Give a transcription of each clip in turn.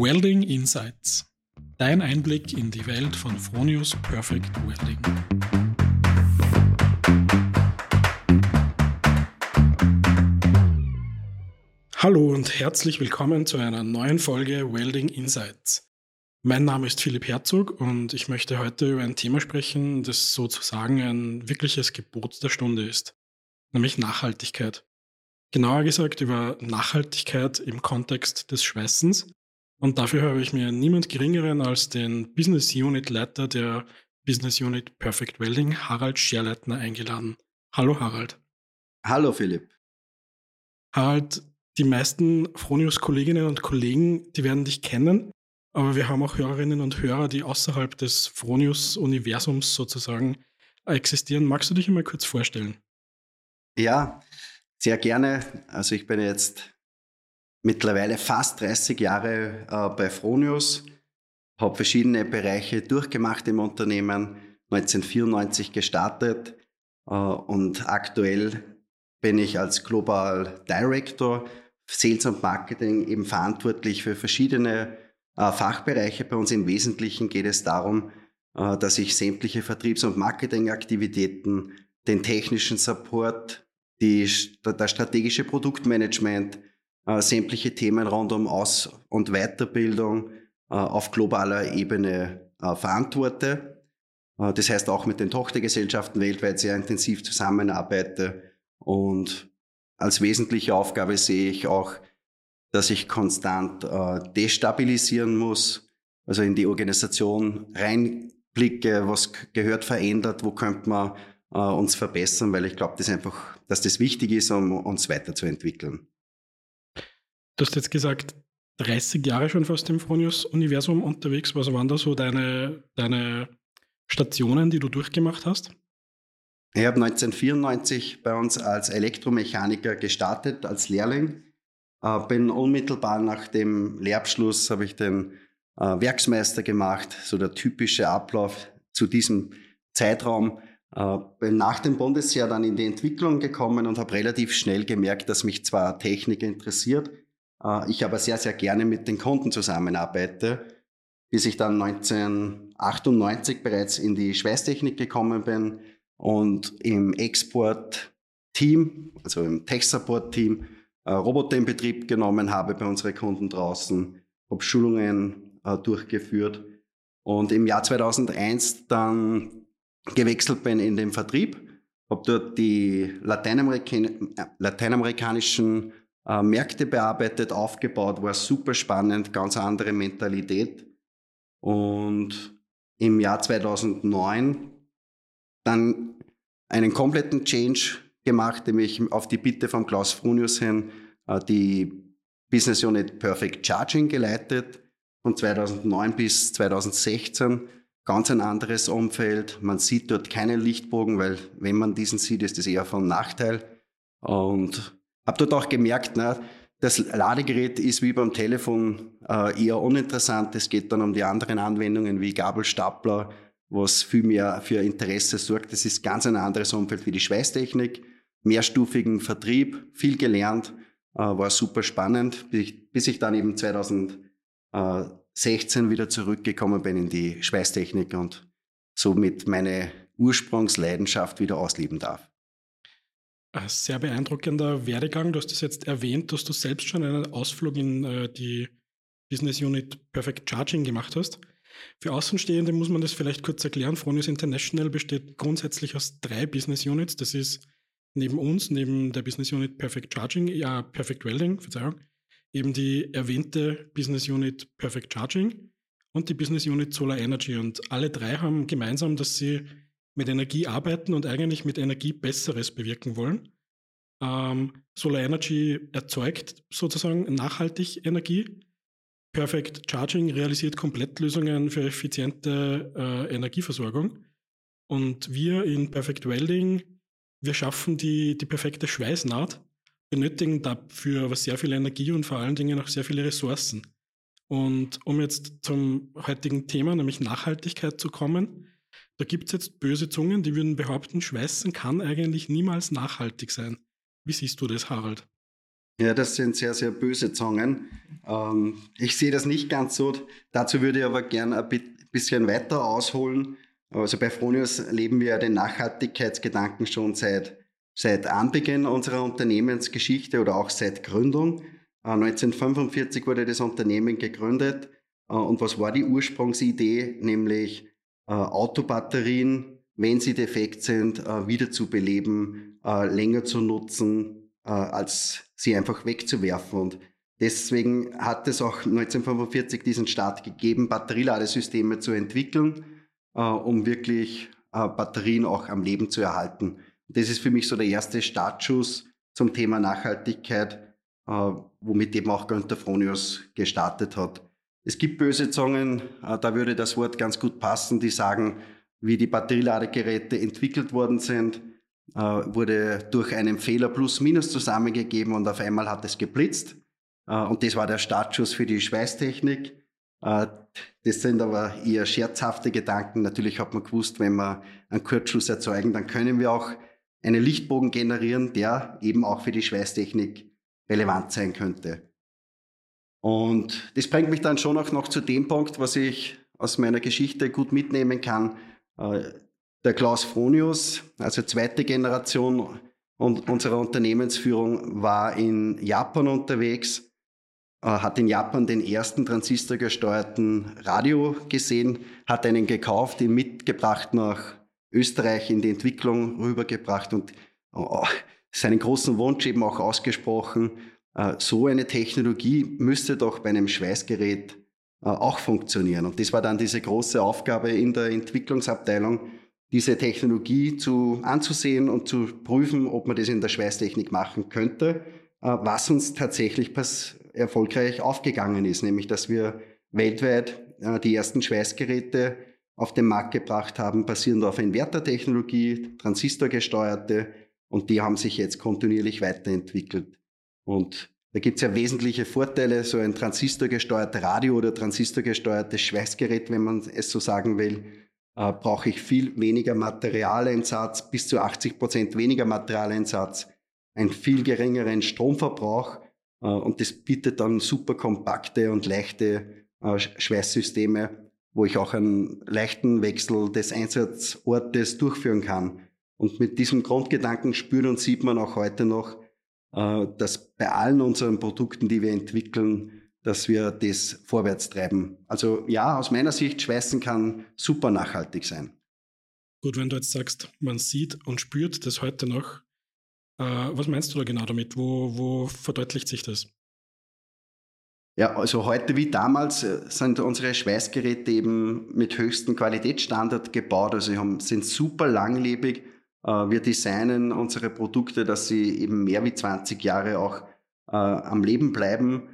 Welding Insights. Dein Einblick in die Welt von Fronius Perfect Welding. Hallo und herzlich willkommen zu einer neuen Folge Welding Insights. Mein Name ist Philipp Herzog und ich möchte heute über ein Thema sprechen, das sozusagen ein wirkliches Gebot der Stunde ist, nämlich Nachhaltigkeit. Genauer gesagt über Nachhaltigkeit im Kontext des Schweißens. Und dafür habe ich mir niemand Geringeren als den Business Unit Leiter der Business Unit Perfect Welding, Harald Scherleitner, eingeladen. Hallo Harald. Hallo Philipp. Harald, die meisten Fronius-Kolleginnen und Kollegen, die werden dich kennen, aber wir haben auch Hörerinnen und Hörer, die außerhalb des Fronius-Universums sozusagen existieren. Magst du dich einmal kurz vorstellen? Ja, sehr gerne. Also ich bin jetzt mittlerweile fast 30 Jahre äh, bei Fronius, habe verschiedene Bereiche durchgemacht im Unternehmen, 1994 gestartet äh, und aktuell bin ich als Global Director Sales und Marketing eben verantwortlich für verschiedene äh, Fachbereiche. Bei uns im Wesentlichen geht es darum, äh, dass ich sämtliche Vertriebs- und Marketingaktivitäten, den technischen Support, die, das strategische Produktmanagement, äh, sämtliche Themen rund um Aus- und Weiterbildung auf globaler Ebene verantworte. Das heißt auch mit den Tochtergesellschaften weltweit sehr intensiv zusammenarbeite und als wesentliche Aufgabe sehe ich auch dass ich konstant äh, destabilisieren muss, also in die Organisation reinblicke, was gehört verändert, wo könnte man äh, uns verbessern, weil ich glaube, das einfach, dass das wichtig ist, um uns weiterzuentwickeln. Du hast jetzt gesagt, 30 Jahre schon fast im Fronius-Universum unterwegs. Was waren da so deine, deine Stationen, die du durchgemacht hast? Ich habe 1994 bei uns als Elektromechaniker gestartet, als Lehrling äh, bin unmittelbar nach dem Lehrabschluss habe ich den äh, Werksmeister gemacht, so der typische Ablauf zu diesem Zeitraum. Äh, bin nach dem Bundesjahr dann in die Entwicklung gekommen und habe relativ schnell gemerkt, dass mich zwar Technik interessiert, ich aber sehr, sehr gerne mit den Kunden zusammenarbeite, bis ich dann 1998 bereits in die Schweißtechnik gekommen bin und im Export-Team, also im Tech-Support-Team, äh, Roboter in Betrieb genommen habe bei unseren Kunden draußen, habe Schulungen äh, durchgeführt und im Jahr 2001 dann gewechselt bin in den Vertrieb, habe dort die Lateinamerika äh, lateinamerikanischen äh, Märkte bearbeitet, aufgebaut, war super spannend, ganz andere Mentalität. Und im Jahr 2009 dann einen kompletten Change gemacht, nämlich auf die Bitte von Klaus Frunius hin äh, die Business Unit Perfect Charging geleitet. Von 2009 bis 2016 ganz ein anderes Umfeld. Man sieht dort keinen Lichtbogen, weil wenn man diesen sieht, ist das eher von Nachteil. Und habe dort auch gemerkt, na, das Ladegerät ist wie beim Telefon äh, eher uninteressant. Es geht dann um die anderen Anwendungen wie Gabelstapler, was viel mehr für Interesse sorgt. Das ist ganz ein anderes Umfeld wie die Schweißtechnik mehrstufigen Vertrieb, viel gelernt, äh, war super spannend, bis ich, bis ich dann eben 2016 wieder zurückgekommen bin in die Schweißtechnik und somit meine Ursprungsleidenschaft wieder ausleben darf. Ein sehr beeindruckender Werdegang. Du hast es jetzt erwähnt, dass du selbst schon einen Ausflug in äh, die Business Unit Perfect Charging gemacht hast. Für Außenstehende muss man das vielleicht kurz erklären. Fronius International besteht grundsätzlich aus drei Business Units. Das ist neben uns, neben der Business Unit Perfect Charging, ja, Perfect Welding, Verzeihung, eben die erwähnte Business Unit Perfect Charging und die Business Unit Solar Energy. Und alle drei haben gemeinsam, dass sie mit Energie arbeiten und eigentlich mit Energie Besseres bewirken wollen. Ähm, Solar Energy erzeugt sozusagen nachhaltig Energie. Perfect Charging realisiert Komplettlösungen für effiziente äh, Energieversorgung. Und wir in Perfect Welding wir schaffen die, die perfekte Schweißnaht, benötigen dafür aber sehr viel Energie und vor allen Dingen auch sehr viele Ressourcen. Und um jetzt zum heutigen Thema, nämlich Nachhaltigkeit zu kommen, da gibt es jetzt böse Zungen, die würden behaupten, Schweißen kann eigentlich niemals nachhaltig sein. Wie siehst du das, Harald? Ja, das sind sehr, sehr böse Zungen. Ähm, ich sehe das nicht ganz so. Dazu würde ich aber gerne ein bisschen weiter ausholen. Also bei Fronius leben wir den Nachhaltigkeitsgedanken schon seit, seit Anbeginn unserer Unternehmensgeschichte oder auch seit Gründung. 1945 äh, wurde das Unternehmen gegründet. Äh, und was war die Ursprungsidee? Nämlich Autobatterien, wenn sie defekt sind, wiederzubeleben, länger zu nutzen, als sie einfach wegzuwerfen. Und deswegen hat es auch 1945 diesen Start gegeben, Batterieladesysteme zu entwickeln, um wirklich Batterien auch am Leben zu erhalten. Das ist für mich so der erste Startschuss zum Thema Nachhaltigkeit äh, womit eben auch Günther Fronius gestartet hat. Es gibt böse Zungen, äh, da würde das Wort ganz gut passen, die sagen, wie die Batterieladegeräte entwickelt worden sind, äh, wurde durch einen Fehler plus-minus zusammengegeben und auf einmal hat es geblitzt. Und das war der Startschuss für die Schweißtechnik. Das sind aber eher scherzhafte Gedanken. Natürlich hat man gewusst, wenn wir einen Kurzschluss erzeugen, dann können wir auch einen Lichtbogen generieren, der eben auch für die Schweißtechnik relevant sein könnte. Und das bringt mich dann schon auch noch zu dem Punkt, was ich aus meiner Geschichte gut mitnehmen kann. Äh, der Klaus Fronius, also zweite Generation unserer Unternehmensführung, war in Japan unterwegs, äh, hat in Japan den ersten transistorgesteuerten Radio gesehen, hat einen gekauft, ihn mitgebracht nach Österreich in die Entwicklung rübergebracht und oh, seinen großen Wunsch eben auch ausgesprochen, äh, so eine Technologie müsste doch bei einem Schweißgerät äh, auch funktionieren. Und das war dann diese große Aufgabe in der Entwicklungsabteilung, diese Technologie zu, anzusehen und zu prüfen, ob man das in der Schweißtechnik machen könnte, äh, was uns tatsächlich erfolgreich aufgegangen ist, nämlich dass wir weltweit die ersten Schweißgeräte auf den Markt gebracht haben, basierend auf Invertertechnologie, transistorgesteuerte, und die haben sich jetzt kontinuierlich weiterentwickelt. Und da gibt es ja wesentliche Vorteile, so ein transistorgesteuerter Radio oder transistorgesteuertes Schweißgerät, wenn man es so sagen will, äh, brauche ich viel weniger Materialeinsatz, bis zu 80 Prozent weniger Materialeinsatz, einen viel geringeren Stromverbrauch äh, und das bietet dann super kompakte und leichte äh, Schweißsysteme, wo ich auch einen leichten Wechsel des Einsatzortes durchführen kann. Und mit diesem Grundgedanken spürt und sieht man auch heute noch, dass bei allen unseren Produkten, die wir entwickeln, dass wir das vorwärts treiben. Also ja, aus meiner Sicht, Schweißen kann super nachhaltig sein. Gut, wenn du jetzt sagst, man sieht und spürt das heute noch, äh, was meinst du da genau damit? Wo, wo verdeutlicht sich das? Ja, also heute wie damals äh, sind unsere Schweißgeräte eben mit höchstem Qualitätsstandard gebaut. Also sie sind super langlebig äh, wir designen unsere Produkte, dass sie eben mehr wie 20 Jahre auch äh, am Leben bleiben.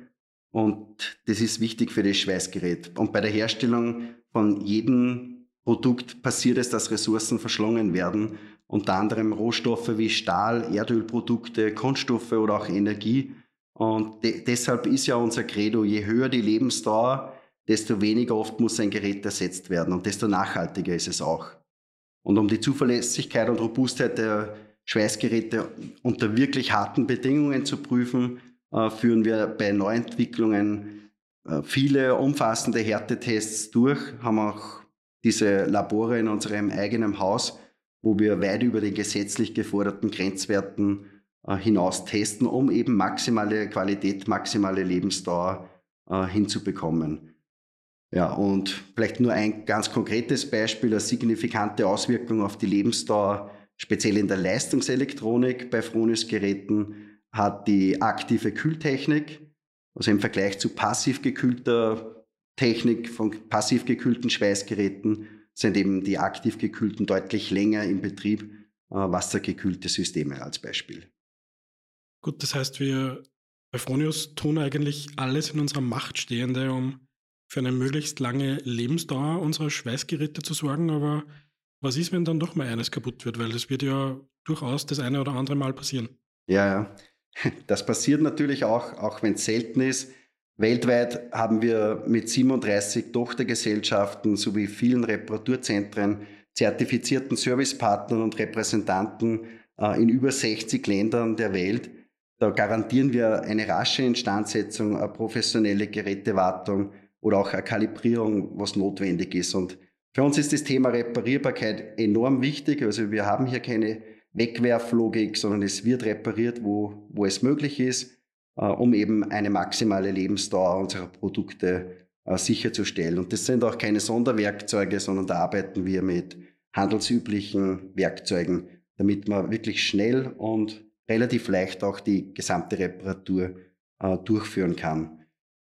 Und das ist wichtig für das Schweißgerät. Und bei der Herstellung von jedem Produkt passiert es, dass Ressourcen verschlungen werden. Unter anderem Rohstoffe wie Stahl, Erdölprodukte, Kunststoffe oder auch Energie. Und de deshalb ist ja unser Credo, je höher die Lebensdauer, desto weniger oft muss ein Gerät ersetzt werden und desto nachhaltiger ist es auch. Und um die Zuverlässigkeit und Robustheit der Schweißgeräte unter wirklich harten Bedingungen zu prüfen, äh, führen wir bei Neuentwicklungen äh, viele umfassende Härtetests durch, haben auch diese Labore in unserem eigenen Haus, wo wir weit über den gesetzlich geforderten Grenzwerten äh, hinaus testen, um eben maximale Qualität, maximale Lebensdauer hinzubekommen. Ja, und vielleicht nur ein ganz konkretes Beispiel, eine signifikante Auswirkung auf die Lebensdauer, speziell in der Leistungselektronik bei Fronius-Geräten, hat die aktive Kühltechnik. Also im Vergleich zu passiv gekühlter Technik von passiv gekühlten Schweißgeräten sind eben die aktiv gekühlten deutlich länger im Betrieb, äh, wassergekühlte Systeme als Beispiel. Gut, das heißt, wir bei Fronius tun eigentlich alles in unserer Macht Stehende, um für eine möglichst lange Lebensdauer unserer Schweißgeräte zu sorgen. Aber was ist, wenn dann doch mal eines kaputt wird? Weil das wird ja durchaus das eine oder andere Mal passieren. Ja, ja. Das passiert natürlich auch, auch wenn es selten ist. Weltweit haben wir mit 37 Tochtergesellschaften sowie vielen Reparaturzentren, zertifizierten Servicepartnern und Repräsentanten äh, in über 60 Ländern der Welt Da garantieren wir eine rasche Instandsetzung, eine professionelle Gerätewartung oder auch eine Kalibrierung, was notwendig ist. Und für uns ist das Thema Reparierbarkeit enorm wichtig. Also wir haben hier keine Wegwerflogik, sondern es wird repariert, wo, wo es möglich ist, äh, um eben eine maximale Lebensdauer unserer Produkte äh, sicherzustellen. Und das sind auch keine Sonderwerkzeuge, sondern da arbeiten wir mit handelsüblichen Werkzeugen, damit man wirklich schnell und relativ leicht auch die gesamte Reparatur äh, durchführen kann.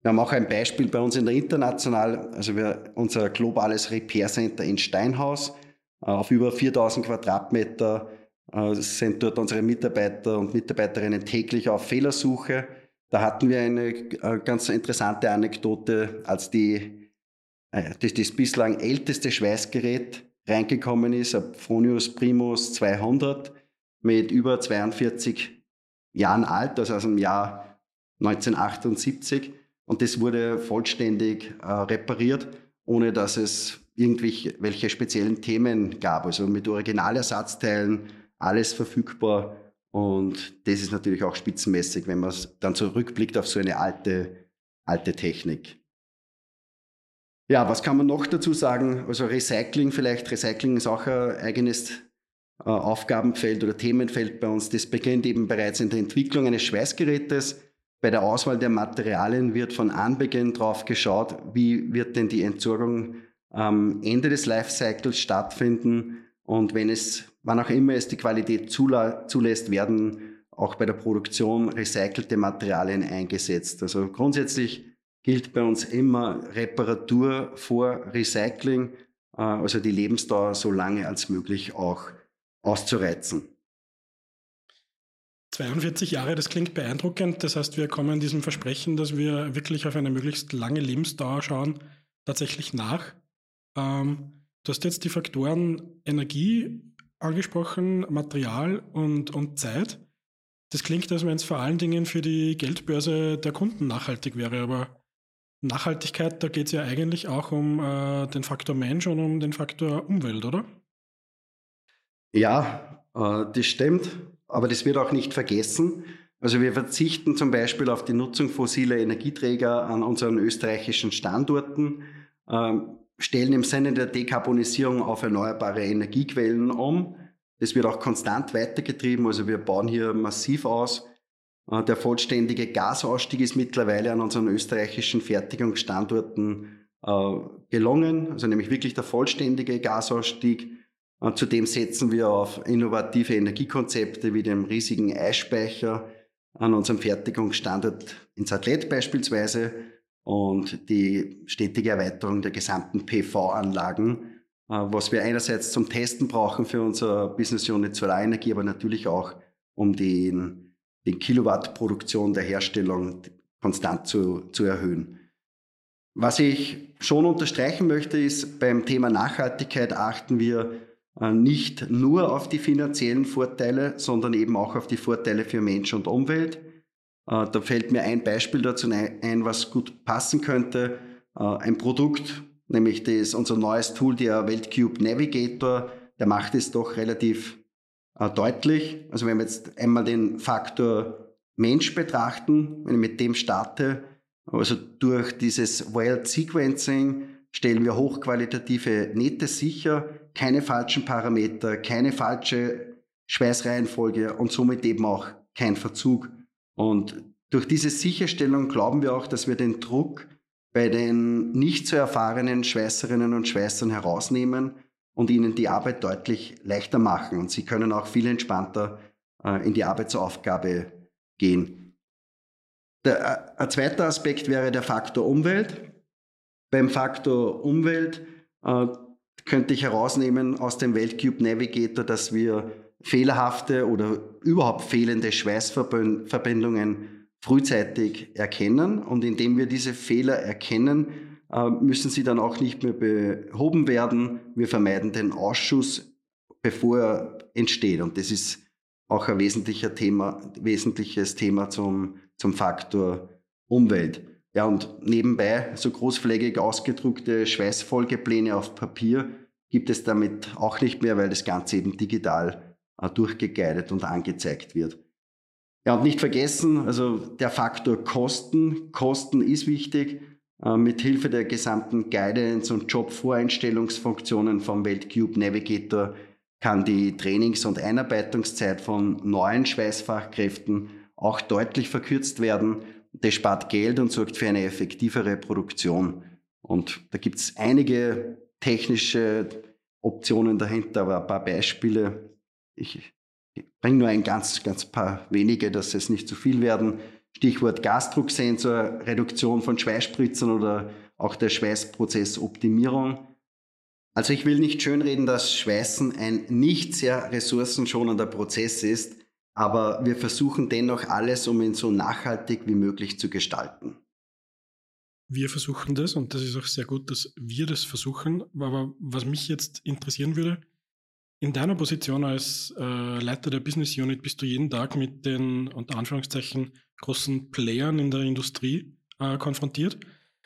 Wir haben auch ein Beispiel bei uns in der International, also wir, unser globales Repair Center in Steinhaus äh, auf über 4000 Quadratmeter äh, sind dort unsere Mitarbeiter und Mitarbeiterinnen täglich auf Fehlersuche. Da hatten wir eine äh, ganz interessante Anekdote, als die, das, das bislang älteste Schweißgerät reingekommen ist, ein Fronius Primus 200 mit über 42 Jahren alt, also aus dem Jahr 1978. Und das wurde vollständig äh, repariert, ohne dass es irgendwelche speziellen Themen gab. Also mit Originalersatzteilen, alles verfügbar. Und das ist natürlich auch spitzenmäßig, wenn man dann zurückblickt auf so eine alte, alte Technik. Ja, was kann man noch dazu sagen? Also Recycling vielleicht. Recycling ist auch ein eigenes äh, Aufgabenfeld oder Themenfeld bei uns. Das beginnt eben bereits in der Entwicklung eines Schweißgerätes. Bei der Auswahl der Materialien wird von Anbeginn drauf geschaut, wie wird denn die Entsorgung am Ende des Lifecycles stattfinden. Und wenn es, wann auch immer es die Qualität zulässt, werden auch bei der Produktion recycelte Materialien eingesetzt. Also grundsätzlich gilt bei uns immer Reparatur vor Recycling, äh, also die Lebensdauer so lange als möglich auch auszureizen. 42 Jahre, das klingt beeindruckend. Das heißt, wir kommen diesem Versprechen, dass wir wirklich auf eine möglichst lange Lebensdauer schauen, tatsächlich nach. Ähm, du hast jetzt die Faktoren Energie angesprochen, Material und, und Zeit. Das klingt, als wenn es vor allen Dingen für die Geldbörse der Kunden nachhaltig wäre, aber Nachhaltigkeit, da geht es ja eigentlich auch um äh, den Faktor Mensch und um den Faktor Umwelt, oder? Ja, äh, das stimmt, aber das wird auch nicht vergessen. Also wir verzichten zum Beispiel auf die Nutzung fossiler Energieträger an unseren österreichischen Standorten, äh, stellen im Sinne der Dekarbonisierung auf erneuerbare Energiequellen um. Das wird auch konstant weitergetrieben, also wir bauen hier massiv aus. Äh, der vollständige Gasausstieg ist mittlerweile an unseren österreichischen Fertigungsstandorten äh, gelungen, also nämlich wirklich der vollständige Gasausstieg. Und äh, zudem setzen wir auf innovative Energiekonzepte wie dem riesigen Eisspeicher an unserem Fertigungsstandort in Sattlet beispielsweise und die stetige Erweiterung der gesamten PV-Anlagen, was wir einerseits zum Testen brauchen für unsere Business Unit Solarenergie, aber natürlich auch um den die Kilowattproduktion der Herstellung konstant zu, zu erhöhen. Was ich schon unterstreichen möchte, ist, beim Thema Nachhaltigkeit achten wir äh, nicht nur auf die finanziellen Vorteile, sondern eben auch auf die Vorteile für Mensch und Umwelt. Äh, da fällt mir ein Beispiel dazu ein, was gut passen könnte. Äh, ein Produkt, nämlich das, unser neues Tool, der Weltcube Navigator, der macht es doch relativ äh, deutlich. Also wenn wir jetzt einmal den Faktor Mensch betrachten, wenn ich mit dem starte, also durch dieses Wild Sequencing stellen wir hochqualitative Nähte sicher, keine falschen Parameter, keine falsche Schweißreihenfolge und somit eben auch kein Verzug. Und durch diese Sicherstellung glauben wir auch, dass wir den Druck bei den nicht so erfahrenen Schweißerinnen und Schweißern herausnehmen und ihnen die Arbeit deutlich leichter machen. Und sie können auch viel entspannter äh, in die Arbeitsaufgabe gehen. Der, äh, ein zweiter Aspekt wäre der Faktor Umwelt. Beim Faktor Umwelt äh, könnte ich herausnehmen aus dem Weltcube Navigator, dass wir fehlerhafte oder überhaupt fehlende Schweißverbindungen frühzeitig erkennen. Und indem wir diese Fehler erkennen, äh, müssen sie dann auch nicht mehr behoben werden. Wir vermeiden den Ausschuss, bevor er entsteht. Und das ist auch ein wesentlicher Thema, wesentliches Thema zum, zum Faktor Umwelt. Ja, und nebenbei so großflächig ausgedruckte Schweißfolgepläne auf Papier gibt es damit auch nicht mehr, weil das Ganze eben digital äh, und angezeigt wird. Ja, und nicht vergessen, also der Faktor Kosten. Kosten ist wichtig. Äh, mit Hilfe der gesamten Guidance und Jobvoreinstellungsfunktionen vom Weltcube Navigator kann die Trainings- und Einarbeitungszeit von neuen Schweißfachkräften auch deutlich verkürzt werden. Das spart Geld und sorgt für eine effektivere Produktion. Und da gibt es einige technische Optionen dahinter, aber ein paar Beispiele. Ich bringe nur ein ganz, ganz paar wenige, dass es nicht zu viel werden. Stichwort Gasdrucksensor, Reduktion von Schweißspritzern oder auch der Schweißprozessoptimierung. Also ich will nicht schönreden, dass Schweißen ein nicht sehr ressourcenschonender Prozess ist, aber wir versuchen dennoch alles, um ihn so nachhaltig wie möglich zu gestalten. Wir versuchen das und das ist auch sehr gut, dass wir das versuchen. Aber was mich jetzt interessieren würde, in deiner Position als äh, Leiter der Business Unit bist du jeden Tag mit den unter Anführungszeichen großen Playern in der Industrie äh, konfrontiert.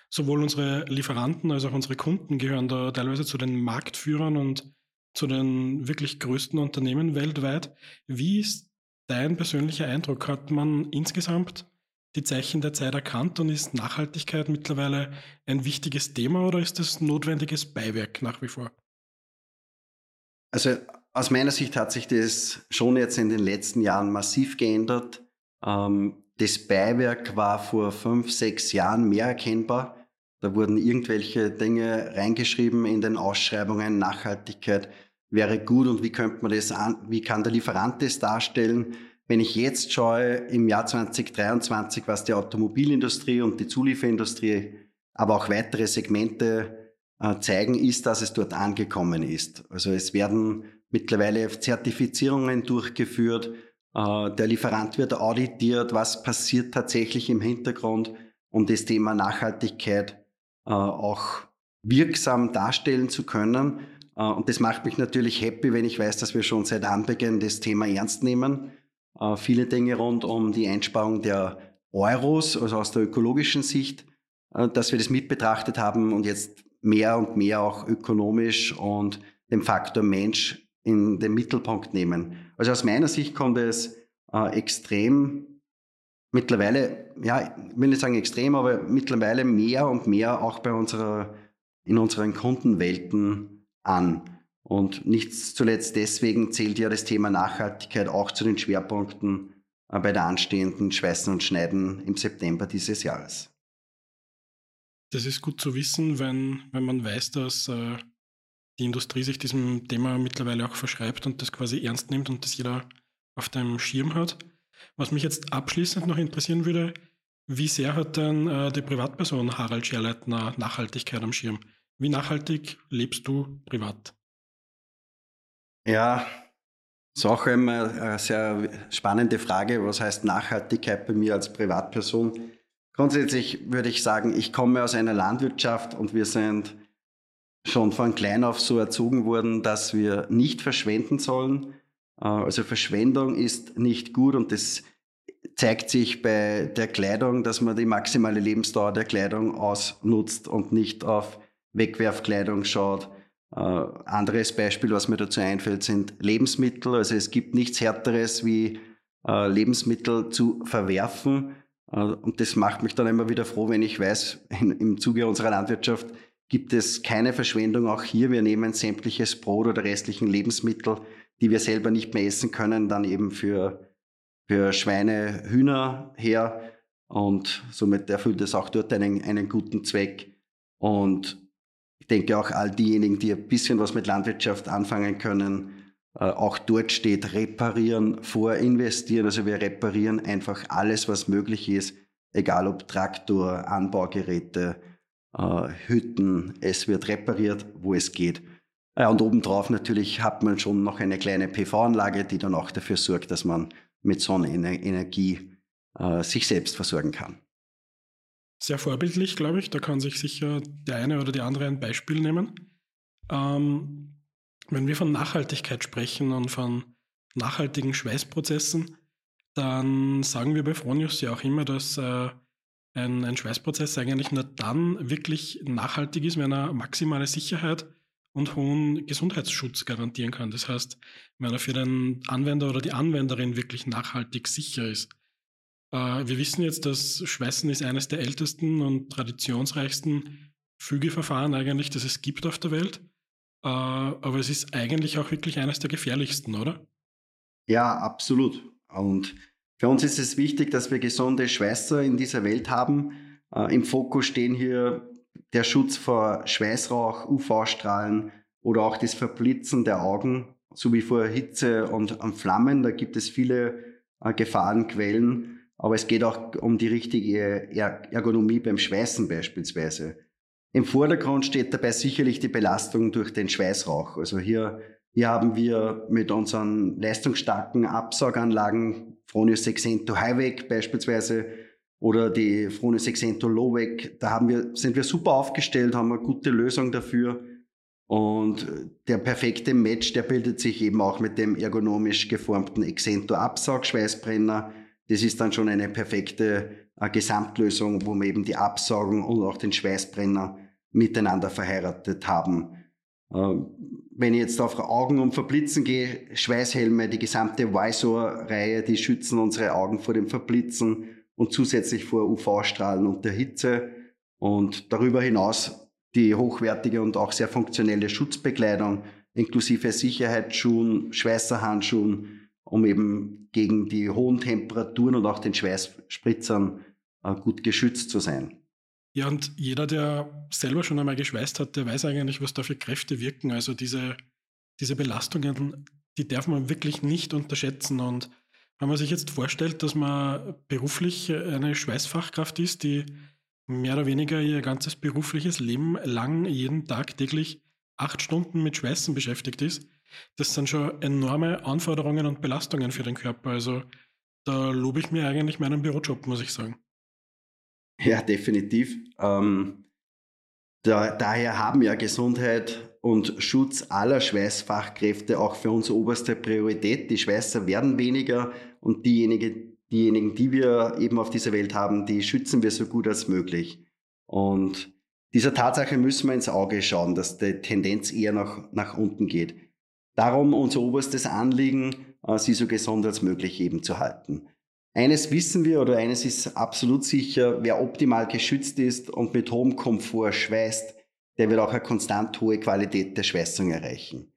Sowohl unsere Lieferanten als auch unsere Kunden gehören da teilweise zu den Marktführern und zu den wirklich größten Unternehmen weltweit. Wie ist dein persönlicher Eindruck? Hat man insgesamt die Zeichen der Zeit erkannt und ist Nachhaltigkeit mittlerweile ein wichtiges Thema oder ist das notwendiges Beiwerk nach wie vor? Also aus meiner Sicht hat sich das schon jetzt in den letzten Jahren massiv geändert. Ähm, das Beiwerk war vor fünf, sechs Jahren mehr erkennbar. Da wurden irgendwelche Dinge reingeschrieben in den Ausschreibungen. Nachhaltigkeit wäre gut und wie könnte man das an, wie kann der Lieferant das darstellen? Wenn ich jetzt schaue im Jahr 2023, was die Automobilindustrie und die Zulieferindustrie, aber auch weitere Segmente äh, zeigen, ist, dass es dort angekommen ist. Also es werden mittlerweile Zertifizierungen durchgeführt, äh, der Lieferant wird auditiert, was passiert tatsächlich im Hintergrund, um das Thema Nachhaltigkeit äh, auch wirksam darstellen zu können. Und das macht mich natürlich happy, wenn ich weiß, dass wir schon seit Anbeginn das Thema ernst nehmen äh, viele Dinge rund um die Einsparung der Euros, also aus der ökologischen Sicht, äh, dass wir das mit betrachtet haben und jetzt mehr und mehr auch ökonomisch und den Faktor Mensch in den Mittelpunkt nehmen. Also aus meiner Sicht kommt es äh, extrem mittlerweile, ja, ich will nicht sagen extrem, aber mittlerweile mehr und mehr auch bei unserer, in unseren Kundenwelten an. Und nicht zuletzt deswegen zählt ja das Thema Nachhaltigkeit auch zu den Schwerpunkten äh, bei der anstehenden Schweißen und Schneiden im September dieses Jahres. Das ist gut zu wissen, wenn, wenn man weiß, dass äh, die Industrie sich diesem Thema mittlerweile auch verschreibt und das quasi ernst nimmt und das jeder auf dem Schirm hat. Was mich jetzt abschließend noch interessieren würde, wie sehr hat denn äh, die Privatperson Harald Scherleitner Nachhaltigkeit am Schirm? Wie nachhaltig lebst du privat? Ja, ist auch immer eine sehr spannende Frage. Was heißt Nachhaltigkeit bei mir als Privatperson? Grundsätzlich würde ich sagen, ich komme aus einer Landwirtschaft und wir sind schon von klein auf so erzogen worden, dass wir nicht verschwenden sollen. Äh, also Verschwendung ist nicht gut und das zeigt sich bei der Kleidung, dass man die maximale Lebensdauer der Kleidung ausnutzt und nicht auf Wegwerfkleidung schaut äh, anderes Beispiel, was mir dazu einfällt, sind Lebensmittel. Also es gibt nichts Härteres wie äh, Lebensmittel zu verwerfen. Äh, und das macht mich dann immer wieder froh, wenn ich weiß, in, im Zuge unserer Landwirtschaft gibt es keine Verschwendung. Auch hier, wir nehmen sämtliches Brot oder restlichen Lebensmittel, die wir selber nicht mehr essen können, dann eben für, für Schweine, Hühner her. Und somit erfüllt es auch dort einen, einen guten Zweck. Und ich denke auch all diejenigen, die ein bisschen was mit Landwirtschaft anfangen können, äh, auch dort steht reparieren, vorinvestieren. Also wir reparieren einfach alles, was möglich ist, egal ob Traktor, Anbaugeräte, äh, Hütten. Es wird repariert, wo es geht. und obendrauf natürlich hat man schon noch eine kleine PV-Anlage, die dann auch dafür sorgt, dass man mit Sonnenenergie äh, sich selbst versorgen kann sehr vorbildlich, glaube ich. Da kann sich sicher der eine oder die andere ein Beispiel nehmen. Ähm, wenn wir von Nachhaltigkeit sprechen und von nachhaltigen Schweißprozessen, dann sagen wir bei Fronius ja auch immer, dass äh, ein, ein Schweißprozess eigentlich nur dann wirklich nachhaltig ist, wenn er maximale Sicherheit und hohen Gesundheitsschutz garantieren kann. Das heißt, wenn er für den Anwender oder die Anwenderin wirklich nachhaltig sicher ist. Äh, wir wissen jetzt, dass Schweißen ist eines der ältesten und traditionsreichsten Fügeverfahren eigentlich, das es gibt auf der Welt. Äh, aber es ist eigentlich auch wirklich eines der gefährlichsten, oder? Ja, absolut. Und für uns ist es wichtig, dass wir gesunde Schweißer in dieser Welt haben. Äh, Im Fokus stehen hier der Schutz vor Schweißrauch, UV-Strahlen oder auch das Verblitzen der Augen sowie vor Hitze und Flammen. Da gibt es viele Gefahrenquellen. Aber es geht auch um die richtige Ergonomie beim Schweißen beispielsweise. Im Vordergrund steht dabei sicherlich die Belastung durch den Schweißrauch. Also hier, hier haben wir mit unseren leistungsstarken Absauganlagen Fronius Exento Highway beispielsweise oder die Fronius Exento Lowweg, da haben wir, sind wir super aufgestellt, haben eine gute Lösung dafür. Und der perfekte Match, der bildet sich eben auch mit dem ergonomisch geformten Exento Absaugschweißbrenner. Das ist dann schon eine perfekte äh, Gesamtlösung, wo wir eben die Absaugung und auch den Schweißbrenner miteinander verheiratet haben. Äh, wenn ich jetzt auf Augen und Verblitzen gehe, Schweißhelme, die gesamte Visor-Reihe, die schützen unsere Augen vor dem Verblitzen und zusätzlich vor UV-Strahlen und der Hitze. Und darüber hinaus die hochwertige und auch sehr funktionelle Schutzbekleidung inklusive Sicherheitsschuhen, Schweißerhandschuhen, um eben gegen die hohen Temperaturen und auch den Schweißspritzern äh, gut geschützt zu sein. Ja, und jeder, der selber schon einmal geschweißt hat, der weiß eigentlich, was da für Kräfte wirken. Also diese, diese Belastungen, die darf man wirklich nicht unterschätzen. Und wenn man sich jetzt vorstellt, dass man beruflich eine Schweißfachkraft ist, die mehr oder weniger ihr ganzes berufliches Leben lang jeden Tag täglich acht Stunden mit Schweißen beschäftigt ist, das sind schon enorme Anforderungen und Belastungen für den Körper. Also da lobe ich mir eigentlich meinen Bürojob, muss ich sagen. Ja, definitiv. Ähm, da, daher haben ja Gesundheit und Schutz aller Schweißfachkräfte auch für uns oberste Priorität. Die Schweißer werden weniger und diejenigen, diejenigen, die wir eben auf dieser Welt haben, die schützen wir so gut als möglich. Und dieser Tatsache müssen wir ins Auge schauen, dass die Tendenz eher nach, nach unten geht. Darum unser oberstes Anliegen, äh, sie so gesund als möglich eben zu halten. Eines wissen wir oder eines ist absolut sicher, wer optimal geschützt ist und mit hohem Komfort schweißt, der wird auch eine konstant hohe Qualität der Schweißung erreichen.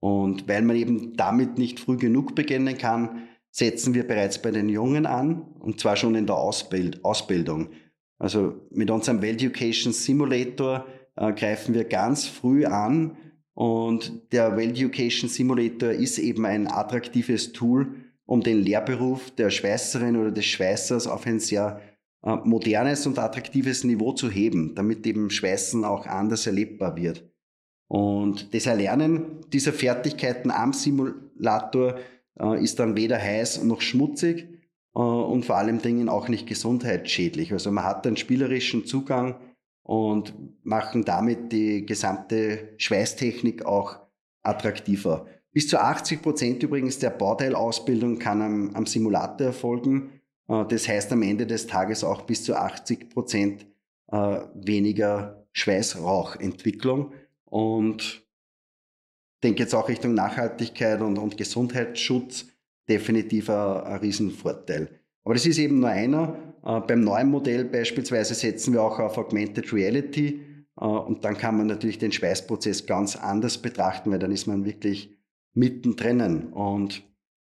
Und weil man eben damit nicht früh genug beginnen kann, setzen wir bereits bei den Jungen an, und zwar schon in der Ausbild Ausbildung. Also mit unserem Education Simulator äh, greifen wir ganz früh an und der Education Simulator ist eben ein attraktives Tool, um den Lehrberuf der Schweißerin oder des Schweißers auf ein sehr äh, modernes und attraktives Niveau zu heben, damit eben Schweißen auch anders erlebbar wird. Und das Erlernen dieser Fertigkeiten am Simulator äh, ist dann weder heiß noch schmutzig äh, und vor allem Dingen auch nicht gesundheitsschädlich. Also man hat einen spielerischen Zugang und machen damit die gesamte Schweißtechnik auch attraktiver. Bis zu 80 Prozent übrigens der Bauteilausbildung kann am, am Simulator erfolgen. Äh, das heißt am Ende des Tages auch bis zu 80 Prozent weniger Schweißrauchentwicklung. Und denke jetzt auch Richtung Nachhaltigkeit und, und Gesundheitsschutz definitiv ein, ein Riesenvorteil. Aber das ist eben nur einer. Äh, beim neuen Modell beispielsweise setzen wir auch auf Augmented Reality äh, und dann kann man natürlich den Schweißprozess ganz anders betrachten, weil dann ist man wirklich mittendrin. Und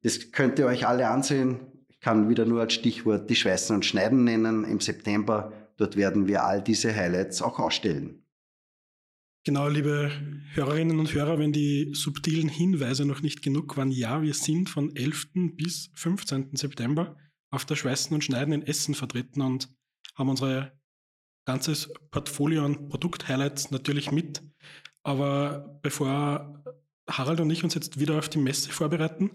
das könnt ihr euch alle ansehen. Ich kann wieder nur als Stichwort die Schweißen und Schneiden nennen im September. Dort werden wir all diese Highlights auch ausstellen. Genau, liebe Hörerinnen und Hörer, wenn die subtilen Hinweise noch nicht genug waren, ja, wir sind von 11. bis 15. September auf der Schweißen und Schneiden in Essen vertreten und haben unser ganzes Portfolio an Produkt-Highlights natürlich mit. Aber bevor Harald und ich uns jetzt wieder auf die Messe vorbereiten,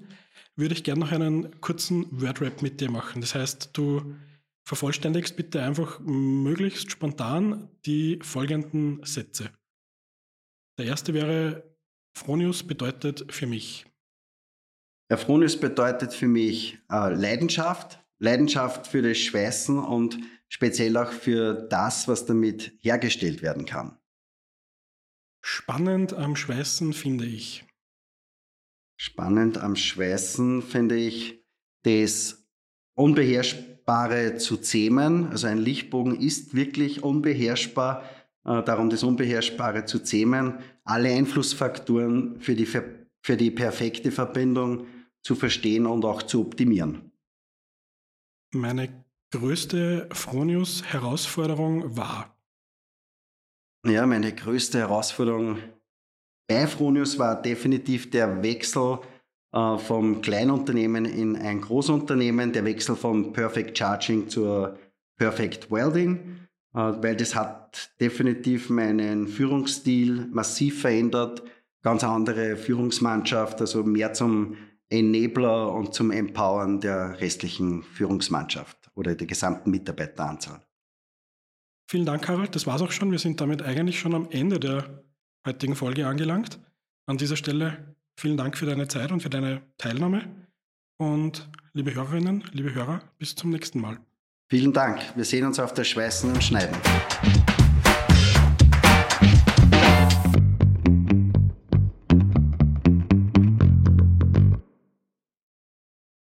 würde ich gerne noch einen kurzen Wordrap mit dir machen. Das heißt, du vervollständigst bitte einfach möglichst spontan die folgenden Sätze. Der erste wäre, Fronius bedeutet für mich. Ja, Fronius bedeutet für mich äh, Leidenschaft, Leidenschaft für das Schweißen und speziell auch für das, was damit hergestellt werden kann. Spannend am Schweißen finde ich. Spannend am Schweißen finde ich das unbeherrschbare zu zähmen. Also ein Lichtbogen ist wirklich unbeherrschbar. Äh, darum das Unbeherrschbare zu zähmen, alle Einflussfaktoren für die, für die perfekte Verbindung zu verstehen und auch zu optimieren. Meine größte Fronius-Herausforderung war? Ja, meine größte Herausforderung bei Fronius war definitiv der Wechsel äh, vom Kleinunternehmen in ein Großunternehmen, der Wechsel vom Perfect Charging zur Perfect Welding, äh, weil das hat definitiv meinen Führungsstil massiv verändert. Ganz andere Führungsmannschaft, also mehr zum Enabler und zum Empowern der restlichen Führungsmannschaft oder der gesamten Mitarbeiteranzahl. Vielen Dank, Harald. Das war's auch schon. Wir sind damit eigentlich schon am Ende der heutigen Folge angelangt. An dieser Stelle vielen Dank für deine Zeit und für deine Teilnahme. Und liebe Hörerinnen, liebe Hörer, bis zum nächsten Mal. Vielen Dank. Wir sehen uns auf der Schweißen und Schneiden.